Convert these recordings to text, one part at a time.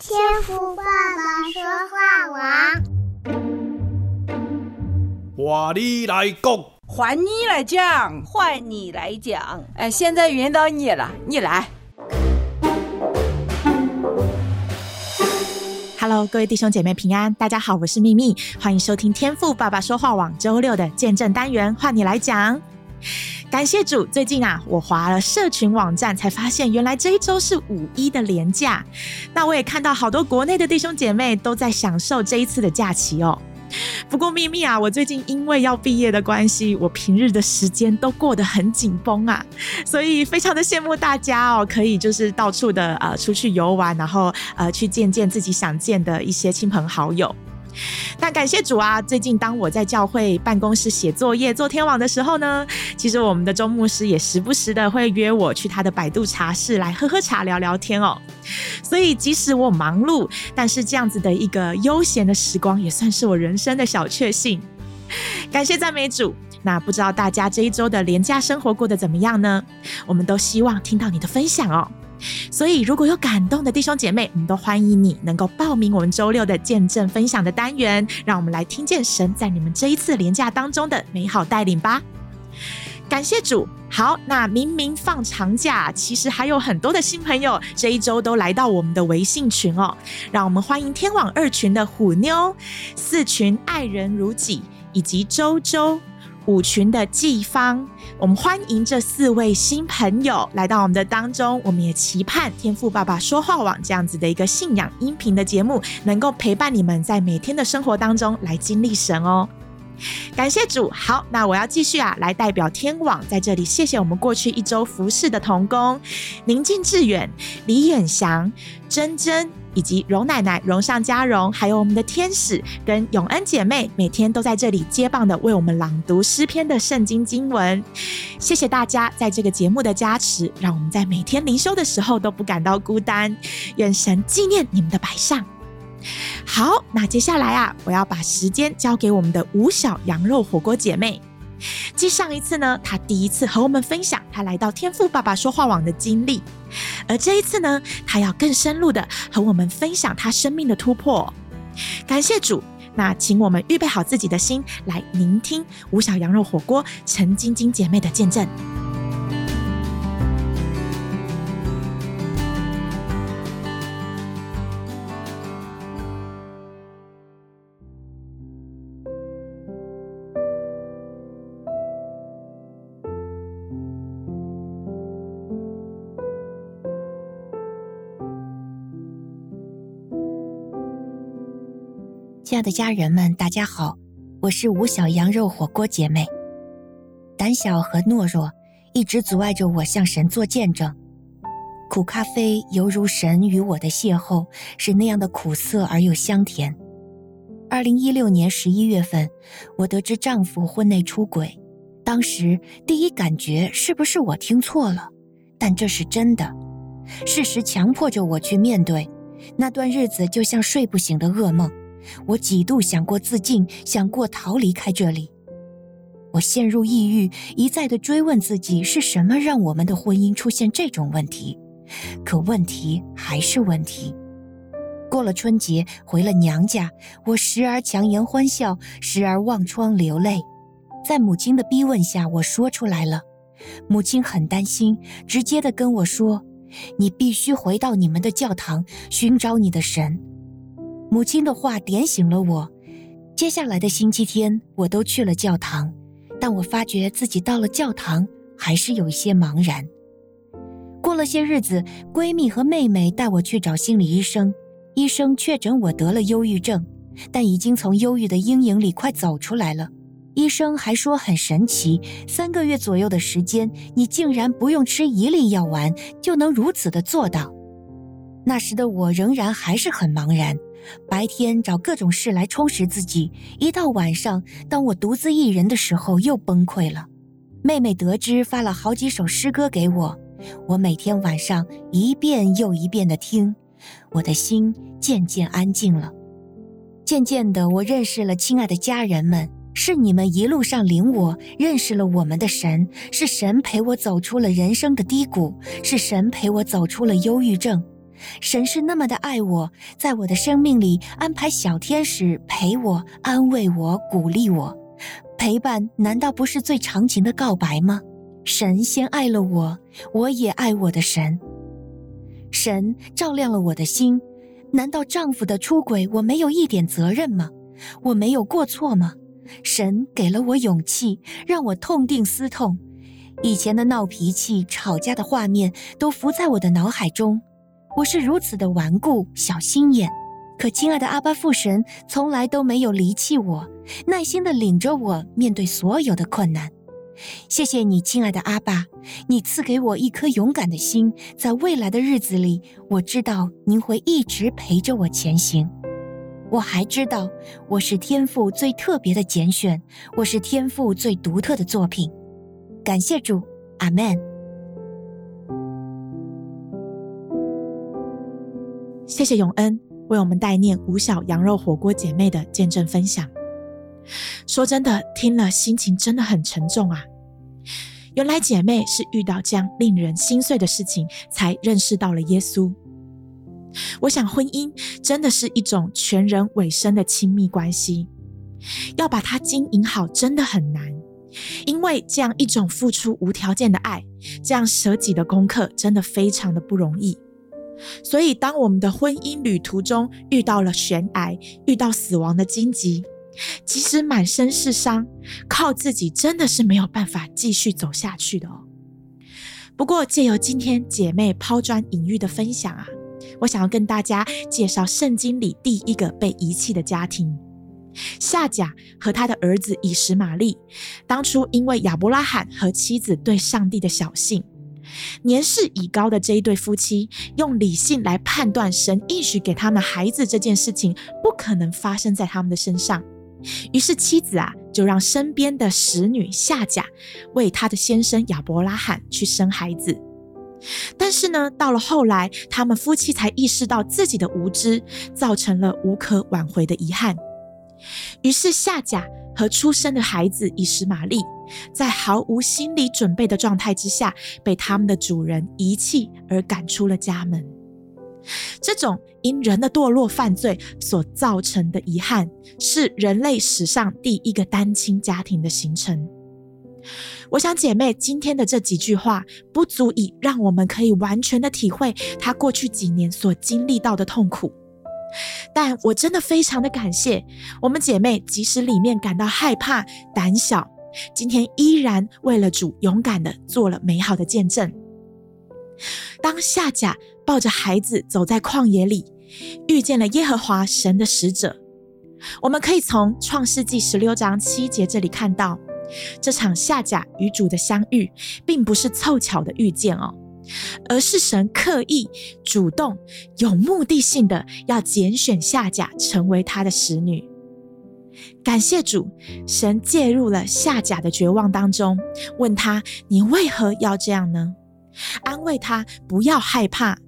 天赋爸爸说话王，换你来讲，换你来讲，换你来讲。哎，现在轮到你了，你来。Hello，各位弟兄姐妹平安，大家好，我是秘密，欢迎收听天赋爸爸说话网周六的见证单元，换你来讲。感谢主，最近啊，我划了社群网站，才发现原来这一周是五一的连假。那我也看到好多国内的弟兄姐妹都在享受这一次的假期哦。不过秘密啊，我最近因为要毕业的关系，我平日的时间都过得很紧绷啊，所以非常的羡慕大家哦，可以就是到处的呃出去游玩，然后呃去见见自己想见的一些亲朋好友。那感谢主啊！最近当我在教会办公室写作业、做天网的时候呢，其实我们的周牧师也时不时的会约我去他的百度茶室来喝喝茶、聊聊天哦。所以即使我忙碌，但是这样子的一个悠闲的时光，也算是我人生的小确幸。感谢赞美主！那不知道大家这一周的廉价生活过得怎么样呢？我们都希望听到你的分享哦。所以，如果有感动的弟兄姐妹，我们都欢迎你能够报名我们周六的见证分享的单元，让我们来听见神在你们这一次连假当中的美好带领吧。感谢主。好，那明明放长假，其实还有很多的新朋友这一周都来到我们的微信群哦。让我们欢迎天网二群的虎妞，四群爱人如己，以及周周。五群的季芳，我们欢迎这四位新朋友来到我们的当中。我们也期盼天父爸爸说话网这样子的一个信仰音频的节目，能够陪伴你们在每天的生活当中来经历神哦。感谢主，好，那我要继续啊，来代表天网在这里，谢谢我们过去一周服侍的同工宁静致远、李远祥、珍珍。以及荣奶奶、荣上加荣，还有我们的天使跟永恩姐妹，每天都在这里接棒的为我们朗读诗篇的圣经经文。谢谢大家在这个节目的加持，让我们在每天灵修的时候都不感到孤单。愿神纪念你们的摆上。好，那接下来啊，我要把时间交给我们的五小羊肉火锅姐妹。继上一次呢，他第一次和我们分享他来到天赋爸爸说话网的经历，而这一次呢，他要更深入的和我们分享他生命的突破。感谢主，那请我们预备好自己的心，来聆听吴小羊肉火锅陈晶晶姐妹的见证。亲爱的家人们，大家好，我是吴小羊肉火锅姐妹。胆小和懦弱一直阻碍着我向神做见证。苦咖啡犹如神与我的邂逅，是那样的苦涩而又香甜。二零一六年十一月份，我得知丈夫婚内出轨，当时第一感觉是不是我听错了？但这是真的，事实强迫着我去面对。那段日子就像睡不醒的噩梦。我几度想过自尽，想过逃离开这里。我陷入抑郁，一再的追问自己是什么让我们的婚姻出现这种问题。可问题还是问题。过了春节，回了娘家，我时而强颜欢笑，时而望窗流泪。在母亲的逼问下，我说出来了。母亲很担心，直接的跟我说：“你必须回到你们的教堂，寻找你的神。”母亲的话点醒了我。接下来的星期天，我都去了教堂，但我发觉自己到了教堂还是有一些茫然。过了些日子，闺蜜和妹妹带我去找心理医生，医生确诊我得了忧郁症，但已经从忧郁的阴影里快走出来了。医生还说很神奇，三个月左右的时间，你竟然不用吃一粒药丸就能如此的做到。那时的我仍然还是很茫然。白天找各种事来充实自己，一到晚上，当我独自一人的时候，又崩溃了。妹妹得知，发了好几首诗歌给我，我每天晚上一遍又一遍地听，我的心渐渐安静了。渐渐的，我认识了亲爱的家人们，是你们一路上领我认识了我们的神，是神陪我走出了人生的低谷，是神陪我走出了忧郁症。神是那么的爱我，在我的生命里安排小天使陪我、安慰我、鼓励我。陪伴难道不是最长情的告白吗？神先爱了我，我也爱我的神。神照亮了我的心，难道丈夫的出轨我没有一点责任吗？我没有过错吗？神给了我勇气，让我痛定思痛。以前的闹脾气、吵架的画面都浮在我的脑海中。我是如此的顽固、小心眼，可亲爱的阿爸父神从来都没有离弃我，耐心地领着我面对所有的困难。谢谢你，亲爱的阿爸，你赐给我一颗勇敢的心，在未来的日子里，我知道您会一直陪着我前行。我还知道，我是天父最特别的拣选，我是天父最独特的作品。感谢主，阿门。谢谢永恩为我们代念五小羊肉火锅姐妹的见证分享。说真的，听了心情真的很沉重啊。原来姐妹是遇到这样令人心碎的事情，才认识到了耶稣。我想，婚姻真的是一种全人委身的亲密关系，要把它经营好真的很难。因为这样一种付出无条件的爱，这样舍己的功课，真的非常的不容易。所以，当我们的婚姻旅途中遇到了悬崖，遇到死亡的荆棘，即使满身是伤，靠自己真的是没有办法继续走下去的哦。不过，借由今天姐妹抛砖引玉的分享啊，我想要跟大家介绍圣经里第一个被遗弃的家庭。夏甲和他的儿子以实玛利，当初因为亚伯拉罕和妻子对上帝的小信，年事已高的这一对夫妻，用理性来判断神应许给他们孩子这件事情不可能发生在他们的身上，于是妻子啊就让身边的使女夏甲为她的先生亚伯拉罕去生孩子。但是呢，到了后来，他们夫妻才意识到自己的无知，造成了无可挽回的遗憾。于是夏甲和出生的孩子以实玛利，在毫无心理准备的状态之下，被他们的主人遗弃而赶出了家门。这种因人的堕落犯罪所造成的遗憾，是人类史上第一个单亲家庭的形成。我想姐妹今天的这几句话，不足以让我们可以完全的体会她过去几年所经历到的痛苦。但我真的非常的感谢我们姐妹，即使里面感到害怕、胆小，今天依然为了主勇敢的做了美好的见证。当夏甲抱着孩子走在旷野里，遇见了耶和华神的使者，我们可以从创世纪十六章七节这里看到，这场夏甲与主的相遇，并不是凑巧的遇见哦。而是神刻意、主动、有目的性的要拣选夏甲成为他的使女。感谢主，神介入了夏甲的绝望当中，问他：“你为何要这样呢？”安慰他不要害怕，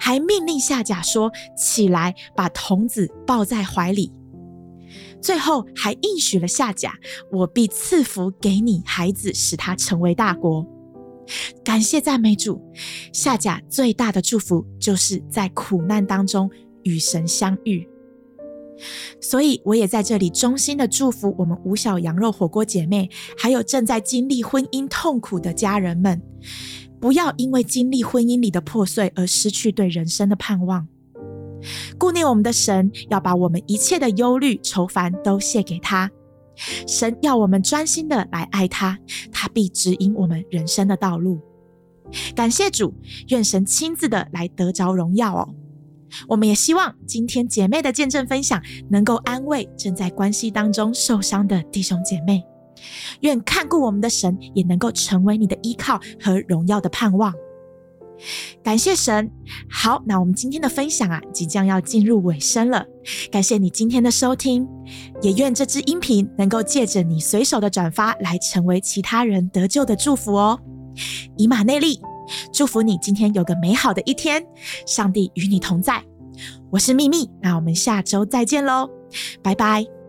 还命令夏甲说：“起来，把童子抱在怀里。”最后还应许了夏甲：“我必赐福给你孩子，使他成为大国。”感谢赞美主，夏甲最大的祝福就是在苦难当中与神相遇。所以我也在这里衷心的祝福我们五小羊肉火锅姐妹，还有正在经历婚姻痛苦的家人们，不要因为经历婚姻里的破碎而失去对人生的盼望。顾念我们的神，要把我们一切的忧虑愁烦都卸给他。神要我们专心的来爱他，他必指引我们人生的道路。感谢主，愿神亲自的来得着荣耀哦。我们也希望今天姐妹的见证分享能够安慰正在关系当中受伤的弟兄姐妹。愿看顾我们的神也能够成为你的依靠和荣耀的盼望。感谢神。好，那我们今天的分享啊，即将要进入尾声了。感谢你今天的收听，也愿这支音频能够借着你随手的转发，来成为其他人得救的祝福哦。以马内利，祝福你今天有个美好的一天，上帝与你同在。我是秘密，那我们下周再见喽，拜拜。